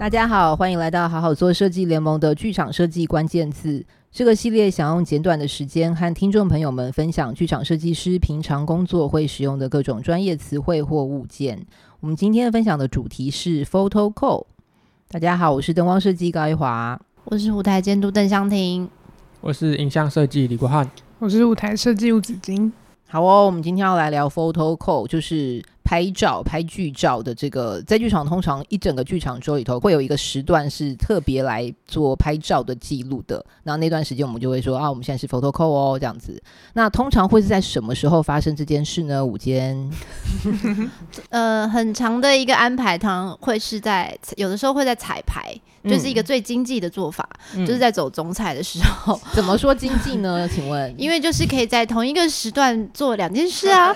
大家好，欢迎来到好好做设计联盟的剧场设计关键字。这个系列想用简短的时间和听众朋友们分享剧场设计师平常工作会使用的各种专业词汇或物件。我们今天分享的主题是 Photo Call。大家好，我是灯光设计高一华，我是舞台监督邓香婷，我是影像设计李国汉，我是舞台设计吴子金。好哦，我们今天要来聊 Photo Call，就是。拍照、拍剧照的这个，在剧场通常一整个剧场周里头会有一个时段是特别来做拍照的记录的。那那段时间我们就会说啊，我们现在是 Photo Call 哦，这样子。那通常会是在什么时候发生这件事呢？午间，呃，很长的一个安排，通常会是在有的时候会在彩排，就是一个最经济的做法，嗯、就是在走总彩的时候。嗯、怎么说经济呢？请问，因为就是可以在同一个时段做两件事啊。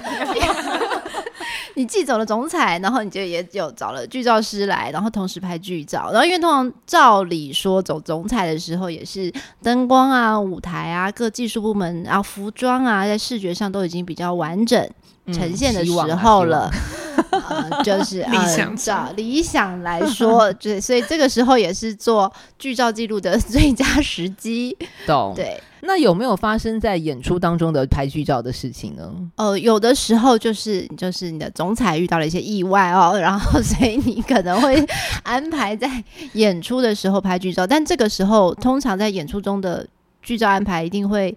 你既走了总彩，然后你就也有找了剧照师来，然后同时拍剧照。然后因为通常照理说走总彩的时候，也是灯光啊、舞台啊、各技术部门，然后服装啊，在视觉上都已经比较完整呈现的时候了。嗯 呃、就是理想照，理想来说，对，所以这个时候也是做剧照记录的 最佳时机。懂？对。那有没有发生在演出当中的拍剧照的事情呢？呃，有的时候就是就是你的总裁遇到了一些意外哦，然后所以你可能会 安排在演出的时候拍剧照，但这个时候通常在演出中的剧照安排一定会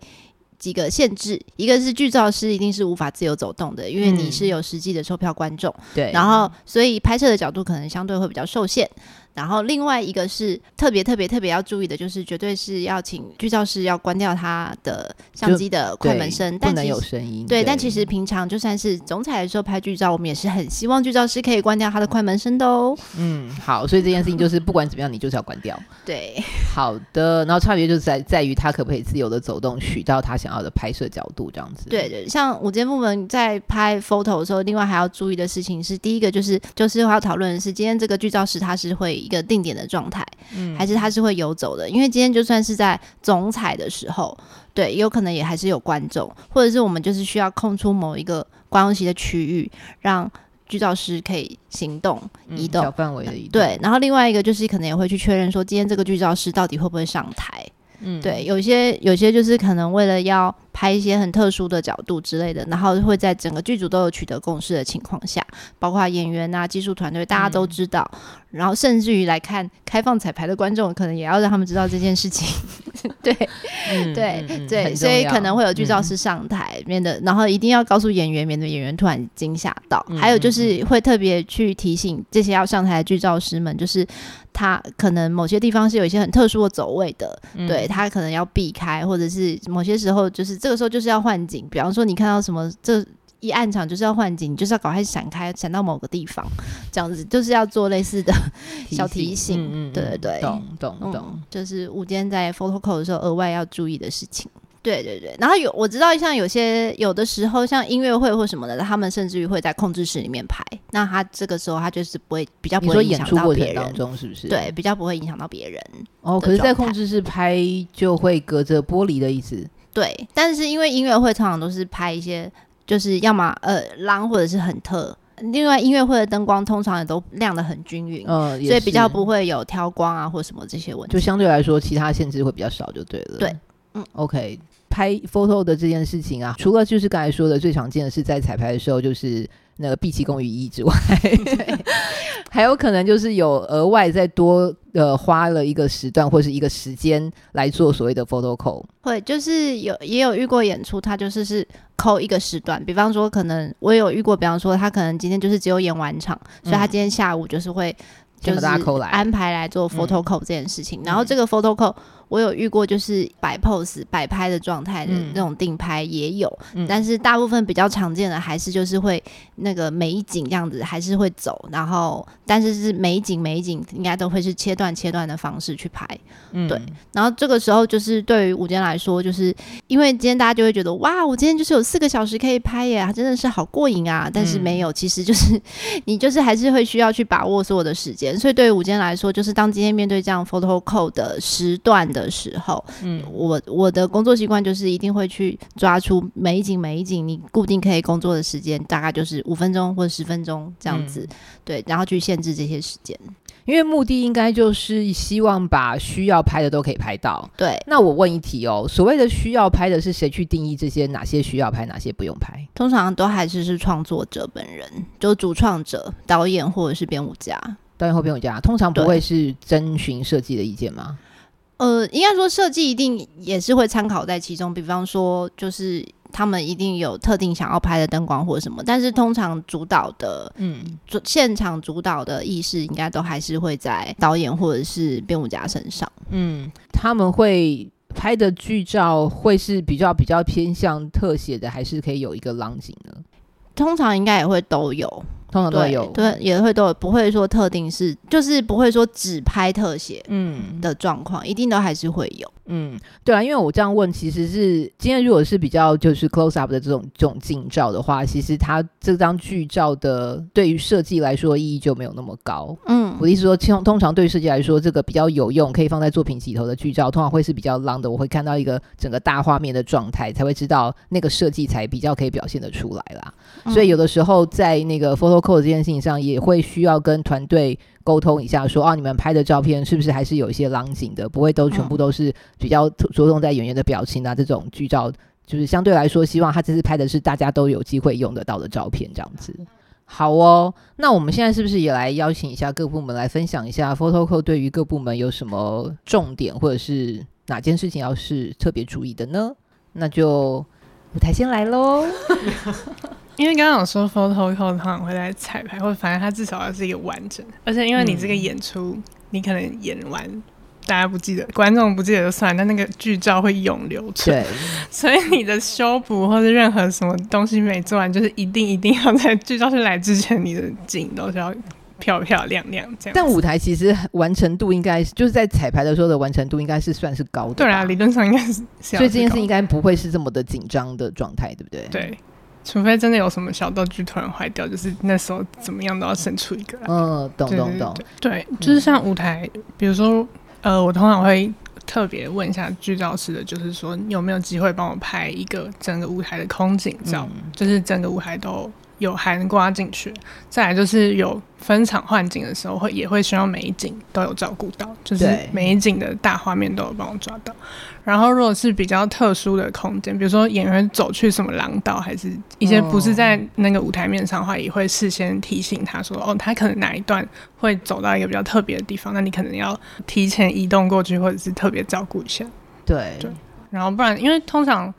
几个限制，一个是剧照师一定是无法自由走动的，因为你是有实际的售票观众，对、嗯，然后所以拍摄的角度可能相对会比较受限。然后另外一个是特别特别特别要注意的，就是绝对是要请剧照师要关掉他的相机的快门声，但不能有声音。对，对，但其实平常就算是总彩的时候拍剧照，我们也是很希望剧照师可以关掉他的快门声的哦。嗯，好，所以这件事情就是不管怎么样，你就是要关掉。对，好的。然后差别就在在于他可不可以自由的走动，取到他想要的拍摄角度这样子。对对，像舞监部门在拍 photo 的时候，另外还要注意的事情是，第一个就是就是我要讨论的是今天这个剧照师他是会。一个定点的状态，嗯，还是它是会游走的？因为今天就算是在总彩的时候，对，有可能也还是有观众，或者是我们就是需要空出某一个观众席的区域，让剧照师可以行动、移动、嗯、小范围的移动。对，然后另外一个就是可能也会去确认说，今天这个剧照师到底会不会上台？嗯，对，有些有些就是可能为了要拍一些很特殊的角度之类的，然后会在整个剧组都有取得共识的情况下，包括演员啊、技术团队，大家都知道，嗯、然后甚至于来看开放彩排的观众，可能也要让他们知道这件事情。对，嗯、对，嗯、对，所以可能会有剧照师上台，免得、嗯，然后一定要告诉演员，免得演员突然惊吓到、嗯。还有就是会特别去提醒这些要上台的剧照师们，就是他可能某些地方是有一些很特殊的走位的，嗯、对他可能要避开，或者是某些时候就是这个时候就是要换景，比方说你看到什么这。一暗场就是要换景，就是要赶快闪开，闪到某个地方，这样子就是要做类似的小提醒。嗯嗯，对对对，懂懂懂、嗯，就是午间在 photo call 的时候额外要注意的事情。对对对，然后有我知道，像有些有的时候像音乐会或什么的，他们甚至于会在控制室里面拍。那他这个时候他就是不会比较不会影响到别人当中，是不是？对，比较不会影响到别人。哦，可是，在控制室拍就会隔着玻璃的意思。对，但是因为音乐会常常都是拍一些。就是要么呃浪或者是很特，另外音乐会的灯光通常也都亮的很均匀，呃，所以比较不会有挑光啊或什么这些问题。就相对来说，其他限制会比较少，就对了。对，嗯，OK，拍 photo 的这件事情啊，除了就是刚才说的最常见的是在彩排的时候，就是那个毕其功于一役之外，对，还有可能就是有额外再多呃花了一个时段或是一个时间来做所谓的 photo call。会，就是有也有遇过演出，他就是是。扣一个时段，比方说，可能我有遇过，比方说，他可能今天就是只有演完场，嗯、所以他今天下午就是会就是安排来做 photo call 这件事情，嗯、然后这个 photo call。我有遇过，就是摆 pose、摆拍的状态的那种定拍也有，嗯，但是大部分比较常见的还是就是会那个美景这样子还是会走，然后但是是美景美景应该都会是切断切断的方式去拍，嗯，对。然后这个时候就是对于午间来说，就是因为今天大家就会觉得哇，我今天就是有四个小时可以拍耶，真的是好过瘾啊！但是没有，其实就是 你就是还是会需要去把握所有的时间。所以对于午间来说，就是当今天面对这样 photo call 的时段的。时候，嗯，我我的工作习惯就是一定会去抓出每一景每一景，你固定可以工作的时间大概就是五分钟或者十分钟这样子，嗯、对，然后去限制这些时间。因为目的应该就是希望把需要拍的都可以拍到。对，那我问一题哦，所谓的需要拍的是谁去定义这些？哪些需要拍，哪些不用拍？通常都还是是创作者本人，就主创者、导演或者是编舞家。导演或编舞家通常不会是征询设计的意见吗？呃，应该说设计一定也是会参考在其中，比方说就是。他们一定有特定想要拍的灯光或者什么，但是通常主导的，嗯，主现场主导的意识应该都还是会在导演或者是编舞家身上。嗯，他们会拍的剧照会是比较比较偏向特写的，还是可以有一个浪景呢？通常应该也会都有。通常都有对，对，也会都有，不会说特定是，就是不会说只拍特写，嗯。的状况，一定都还是会有，嗯，对啊，因为我这样问，其实是今天如果是比较就是 close up 的这种这种近照的话，其实它这张剧照的对于设计来说意义就没有那么高，嗯，我的意思说，通通常对于设计来说，这个比较有用，可以放在作品里头的剧照，通常会是比较 long 的，我会看到一个整个大画面的状态，才会知道那个设计才比较可以表现得出来啦，嗯、所以有的时候在那个 photo code 这件事情上也会需要跟团队沟通一下说，说啊，你们拍的照片是不是还是有一些浪景的，不会都全部都是比较着重在演员的表情啊，这种剧照就是相对来说，希望他这次拍的是大家都有机会用得到的照片，这样子。好哦，那我们现在是不是也来邀请一下各部门来分享一下 Photocode 对于各部门有什么重点，或者是哪件事情要是特别注意的呢？那就舞台先来喽。因为刚刚有说 photo code 通常会在彩排，或者反正它至少要是一个完整。而且因为你这个演出，嗯、你可能演完大家不记得，观众不记得就算，但那个剧照会永留存。对，所以你的修补或者任何什么东西没做完，就是一定一定要在剧照是来之前，你的景都是要漂漂亮亮这样。但舞台其实完成度应该就是在彩排的时候的完成度应该是算是高的。对啊，理论上应该是，是。所以这件事应该不会是这么的紧张的状态，对不对？对。除非真的有什么小道具突然坏掉，就是那时候怎么样都要生出一个来。嗯，懂懂懂。对，就是像舞台，嗯、比如说，呃，我通常会特别问一下剧照师的，就是说你有没有机会帮我拍一个整个舞台的空景照，嗯、就是整个舞台都。有含挂进去，再来就是有分场换景的时候，会也会希望每一景都有照顾到，就是每一景的大画面都有帮我抓到。然后如果是比较特殊的空间，比如说演员走去什么廊道，还是一些不是在那个舞台面上的话，也会事先提醒他说，哦，他可能哪一段会走到一个比较特别的地方，那你可能要提前移动过去，或者是特别照顾一下。对对，然后不然，因为通常。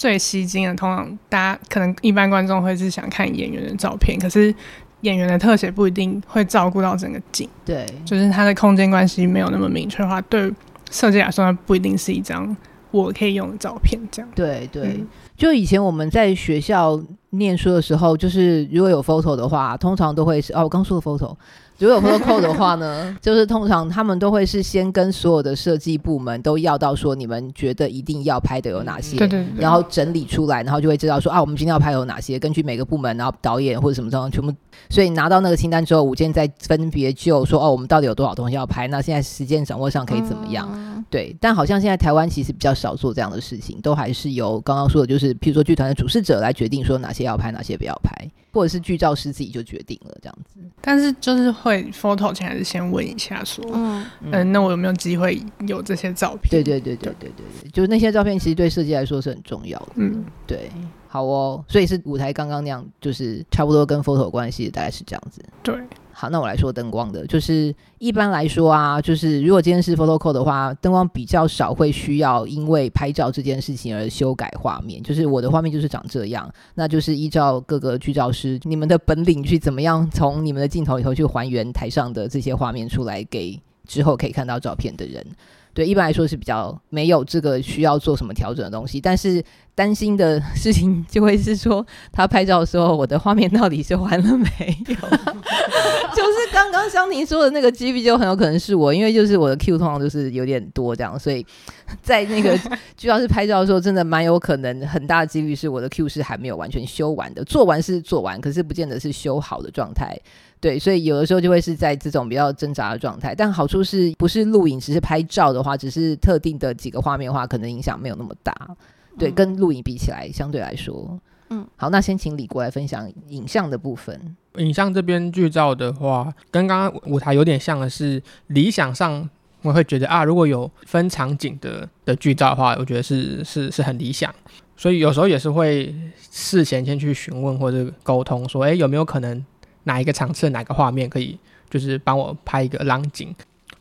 最吸睛的，通常大家可能一般观众会是想看演员的照片，可是演员的特写不一定会照顾到整个景。对，就是它的空间关系没有那么明确的话，对设计来说，它不一定是一张我可以用的照片。这样。对对，嗯、就以前我们在学校念书的时候，就是如果有 photo 的话，通常都会是哦，我刚说的 photo。如果有 photo code 的话呢，就是通常他们都会是先跟所有的设计部门都要到说，你们觉得一定要拍的有哪些，对对对，然后整理出来，然后就会知道说啊，我们今天要拍有哪些，根据每个部门，然后导演或者什么状况全部，所以拿到那个清单之后，五间再分别就说哦，我们到底有多少东西要拍，那现在时间掌握上可以怎么样？嗯、对，但好像现在台湾其实比较少做这样的事情，都还是由刚刚说的，就是譬如说剧团的主事者来决定说哪些要拍，哪些不要拍。或者是剧照师自己就决定了这样子，但是就是会 photo 前还是先问一下说，嗯，嗯，那我有没有机会有这些照片？对对对对对对对，就是那些照片其实对设计来说是很重要的，嗯，对，好哦，所以是舞台刚刚那样，就是差不多跟 photo 关系，大概是这样子，对。好，那我来说灯光的，就是一般来说啊，就是如果今天是 photo code 的话，灯光比较少会需要因为拍照这件事情而修改画面。就是我的画面就是长这样，那就是依照各个剧照师你们的本领去怎么样从你们的镜头里头去还原台上的这些画面出来，给之后可以看到照片的人。对，一般来说是比较没有这个需要做什么调整的东西，但是担心的事情就会是说，他拍照的时候，我的画面到底是完了没有？就是刚刚湘婷说的那个几率就很有可能是我，因为就是我的 Q 通常就是有点多这样，所以在那个主要是拍照的时候，真的蛮有可能很大几率是我的 Q 是还没有完全修完的，做完是做完，可是不见得是修好的状态。对，所以有的时候就会是在这种比较挣扎的状态。但好处是不是录影，只是拍照的话，只是特定的几个画面的话，可能影响没有那么大。对，跟录影比起来，相对来说，嗯，好，那先请李国来分享影像的部分。影像这边剧照的话，跟刚刚舞台有点像的是，理想上我会觉得啊，如果有分场景的的剧照的话，我觉得是是是很理想。所以有时候也是会事前先去询问或者沟通，说，哎，有没有可能哪一个场次哪个画面可以，就是帮我拍一个浪景。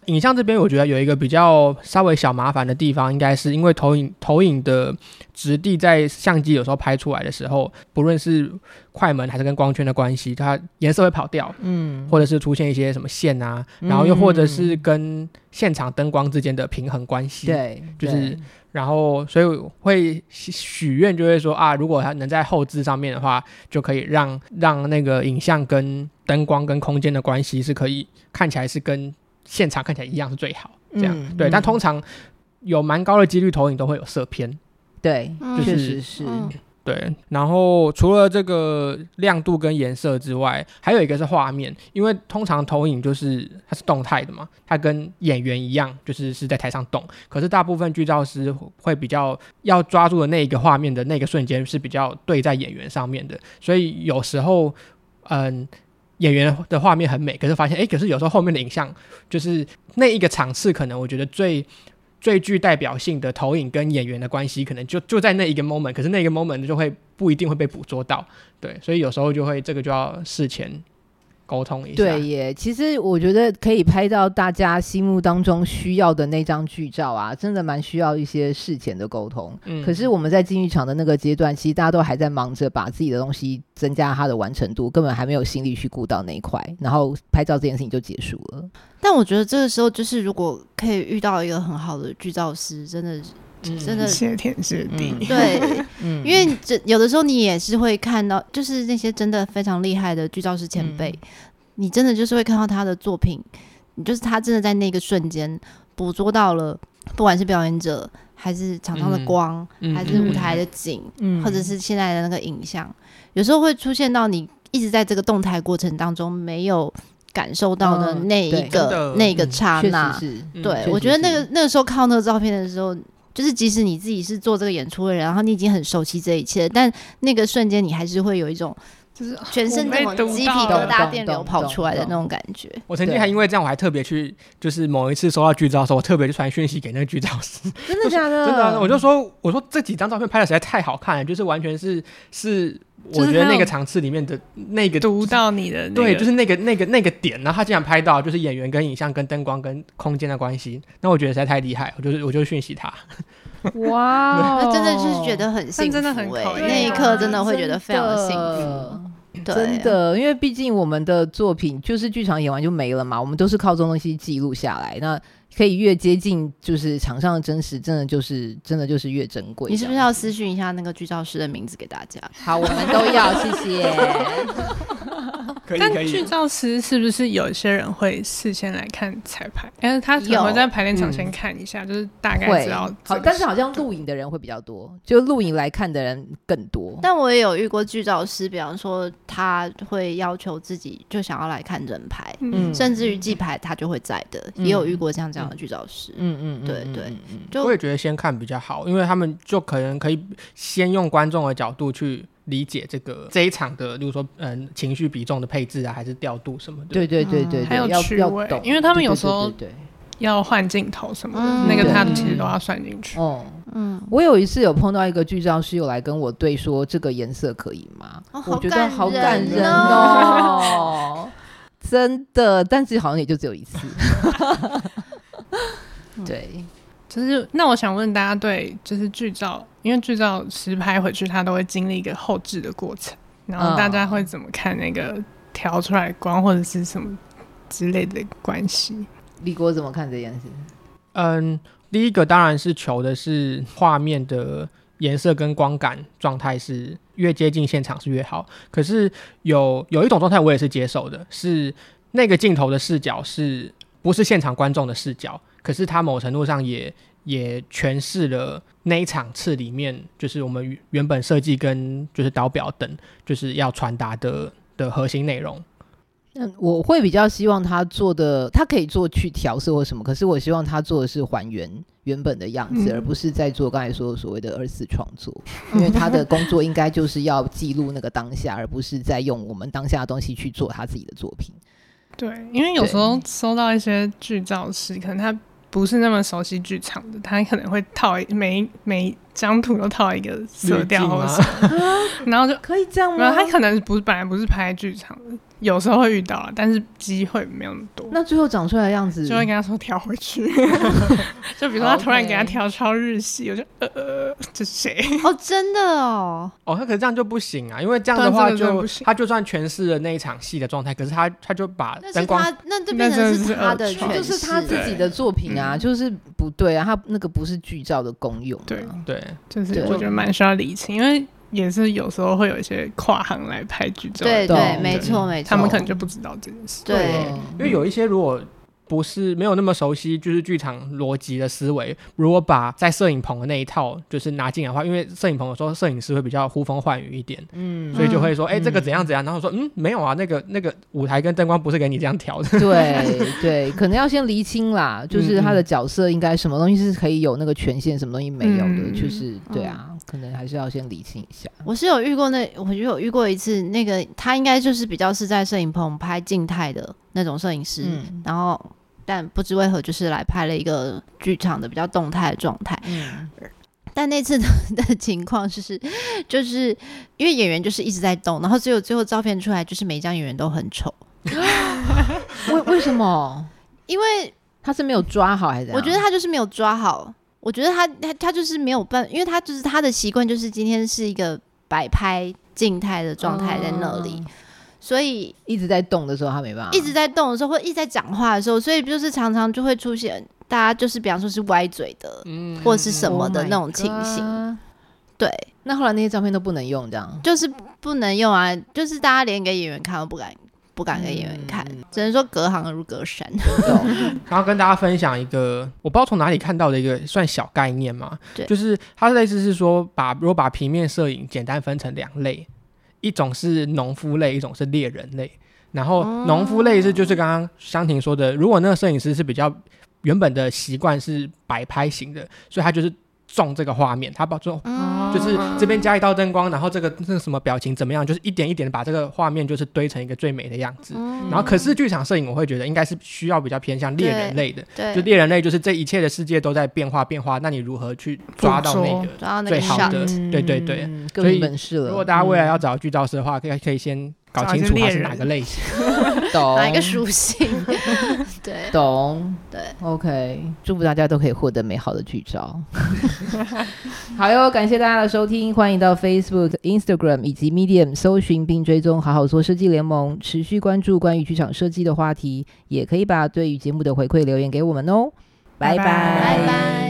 影像这边，我觉得有一个比较稍微小麻烦的地方，应该是因为投影投影的质地在相机有时候拍出来的时候，不论是快门还是跟光圈的关系，它颜色会跑掉，嗯，或者是出现一些什么线啊，然后又或者是跟现场灯光之间的平衡关系，对，就是然后所以会许愿，就会说啊，如果它能在后置上面的话，就可以让让那个影像跟灯光跟空间的关系是可以看起来是跟。现场看起来一样是最好，这样、嗯、对。但通常有蛮高的几率投影都会有色偏，对，就是、确实是。对，然后除了这个亮度跟颜色之外，还有一个是画面，因为通常投影就是它是动态的嘛，它跟演员一样，就是是在台上动。可是大部分剧照师会比较要抓住的那一个画面的那个瞬间是比较对在演员上面的，所以有时候，嗯。演员的画面很美，可是发现，哎，可是有时候后面的影像，就是那一个场次，可能我觉得最最具代表性的投影跟演员的关系，可能就就在那一个 moment，可是那个 moment 就会不一定会被捕捉到，对，所以有时候就会这个就要事前。沟通一下，对耶。其实我觉得可以拍到大家心目当中需要的那张剧照啊，真的蛮需要一些事前的沟通。嗯，可是我们在进剧场的那个阶段，其实大家都还在忙着把自己的东西增加它的完成度，根本还没有心力去顾到那一块，然后拍照这件事情就结束了。但我觉得这个时候，就是如果可以遇到一个很好的剧照师，真的，嗯、真的谢天谢地。嗯、对，嗯、因为这有的时候你也是会看到，就是那些真的非常厉害的剧照师前辈。嗯。你真的就是会看到他的作品，你就是他真的在那个瞬间捕捉到了，不管是表演者还是场上的光，嗯、还是舞台的景，嗯、或者是现在的那个影像，嗯、有时候会出现到你一直在这个动态过程当中没有感受到的那一个、嗯、那个刹那。嗯、对，我觉得那个那个时候看到那个照片的时候，就是即使你自己是做这个演出的人，然后你已经很熟悉这一切，但那个瞬间你还是会有一种。就是全身那种鸡皮疙瘩、电流跑出来的那种感觉。我曾经还因为这样，我还特别去，就是某一次收到剧照的时候，我特别去传讯息给那个剧照师。真的假的？真的、啊，我就说，我说这几张照片拍的实在太好看了，就是完全是是，我觉得那个场次里面的那个读到你的、那个、对，就是那个那个那个点，然后他竟然拍到就是演员跟影像跟灯光跟空间的关系，那我觉得实在太厉害，我就是我就讯息他。哇，那真的就是觉得很幸福，真的很那一刻真的会觉得非常的幸福。真的，因为毕竟我们的作品就是剧场演完就没了嘛，我们都是靠这种东西记录下来。那可以越接近就是场上的真实，真的就是真的就是越珍贵。你是不是要私讯一下那个剧照师的名字给大家？好，我们都要，谢谢。但剧照师是不是有些人会事先来看彩排？但是他可能会在排练场先看一下，嗯、就是大概知道。好，但是好像录影的人会比较多，就录影来看的人更多。但我也有遇过剧照师，比方说他会要求自己就想要来看人排，嗯，甚至于记牌他就会在的，嗯、也有遇过像这样的剧照师。嗯嗯，对对，就我也觉得先看比较好，因为他们就可能可以先用观众的角度去。理解这个这一场的，例如说，嗯，情绪比重的配置啊，还是调度什么的。对对对对，还有趣味，因为他们有时候对要换镜头什么的，那个他们其实都要算进去。哦，嗯，我有一次有碰到一个剧照师，有来跟我对说这个颜色可以吗？我觉得好感人哦，真的，但是好像也就只有一次。对。就是那我想问大家，对，就是剧照，因为剧照实拍回去，它都会经历一个后置的过程，然后大家会怎么看那个调出来光或者是什么之类的关系？李国怎么看这件事？嗯，第一个当然是求的是画面的颜色跟光感状态是越接近现场是越好。可是有有一种状态我也是接受的，是那个镜头的视角是不是现场观众的视角？可是他某程度上也也诠释了那一场次里面，就是我们原本设计跟就是导表等就是要传达的的核心内容。嗯，我会比较希望他做的，他可以做去调色或什么，可是我希望他做的是还原原本的样子，嗯、而不是在做刚才说的所谓的二次创作，因为他的工作应该就是要记录那个当下，而不是在用我们当下的东西去做他自己的作品。对，因为有时候收到一些剧照时，可能他不是那么熟悉剧场的，他可能会套每每张图都套一个色调或什么，然后就可以这样吗？他可能不是本来不是拍剧场的。有时候会遇到，但是机会没有那么多。那最后长出来的样子，就会跟他说调回去。就比如说他突然给他调超日系，我就呃呃，这是谁？哦，真的哦。哦，他可是这样就不行啊，因为这样的话就他就算诠释了那一场戏的状态，可是他他就把灯光，那这变成是他的，就是他自己的作品啊，就是不对啊，他那个不是剧照的功用。对对，就是我觉得蛮需要理清，因为。也是有时候会有一些跨行来拍剧照，对对，没错没错，他们可能就不知道这件事。对，因为有一些如果。不是没有那么熟悉，就是剧场逻辑的思维。如果把在摄影棚的那一套就是拿进来的话，因为摄影棚有时候摄影师会比较呼风唤雨一点，嗯，所以就会说，哎、这个怎样怎样，然后说，嗯，没有啊，那个那个舞台跟灯光不是给你这样调的。对对，可能要先厘清啦，就是他的角色应该什么东西是可以有那个权限，什么东西没有的，嗯、就是对啊，嗯、可能还是要先理清一下。我是有遇过那，我就有遇过一次，那个他应该就是比较是在摄影棚拍静态的那种摄影师，嗯、然后。但不知为何，就是来拍了一个剧场的比较动态的状态。嗯，但那次的 的情况就是，就是因为演员就是一直在动，然后只有最后照片出来，就是每一张演员都很丑。为为什么？因为他是没有抓好，还是？我觉得他就是没有抓好。我觉得他他他就是没有办，因为他就是他的习惯，就是今天是一个摆拍静态的状态在那里。嗯所以一直在动的时候，他没办法；一直在动的时候，或一直在讲话的时候，所以就是常常就会出现大家就是比方说是歪嘴的，嗯，或是什么的那种情形。Oh、对，那后来那些照片都不能用，这样就是不能用啊！就是大家连给演员看都不敢，不敢给演员看，嗯、只能说隔行如隔山。然后跟大家分享一个，我不知道从哪里看到的一个算小概念嘛，对，就是它的意思是说，把如果把平面摄影简单分成两类。一种是农夫类，一种是猎人类。然后农夫类是就是刚刚香婷说的，如果那个摄影师是比较原本的习惯是摆拍型的，所以他就是。重这个画面，他把这种就是这边加一道灯光，然后这个那个什么表情怎么样，就是一点一点的把这个画面就是堆成一个最美的样子。然后可是剧场摄影，我会觉得应该是需要比较偏向猎人类的，就猎人类就是这一切的世界都在变化变化，那你如何去抓到那个最好的？对对对，所以如果大家未来要找剧照师的话，可以可以先。搞清楚他是哪个类型，懂哪一个属性？对，懂对。OK，祝福大家都可以获得美好的剧照。好哟，感谢大家的收听，欢迎到 Facebook、Instagram 以及 Medium 搜寻并追踪“好好做设计联盟”，持续关注关于剧场设计的话题，也可以把对于节目的回馈留言给我们哦。拜拜，拜拜。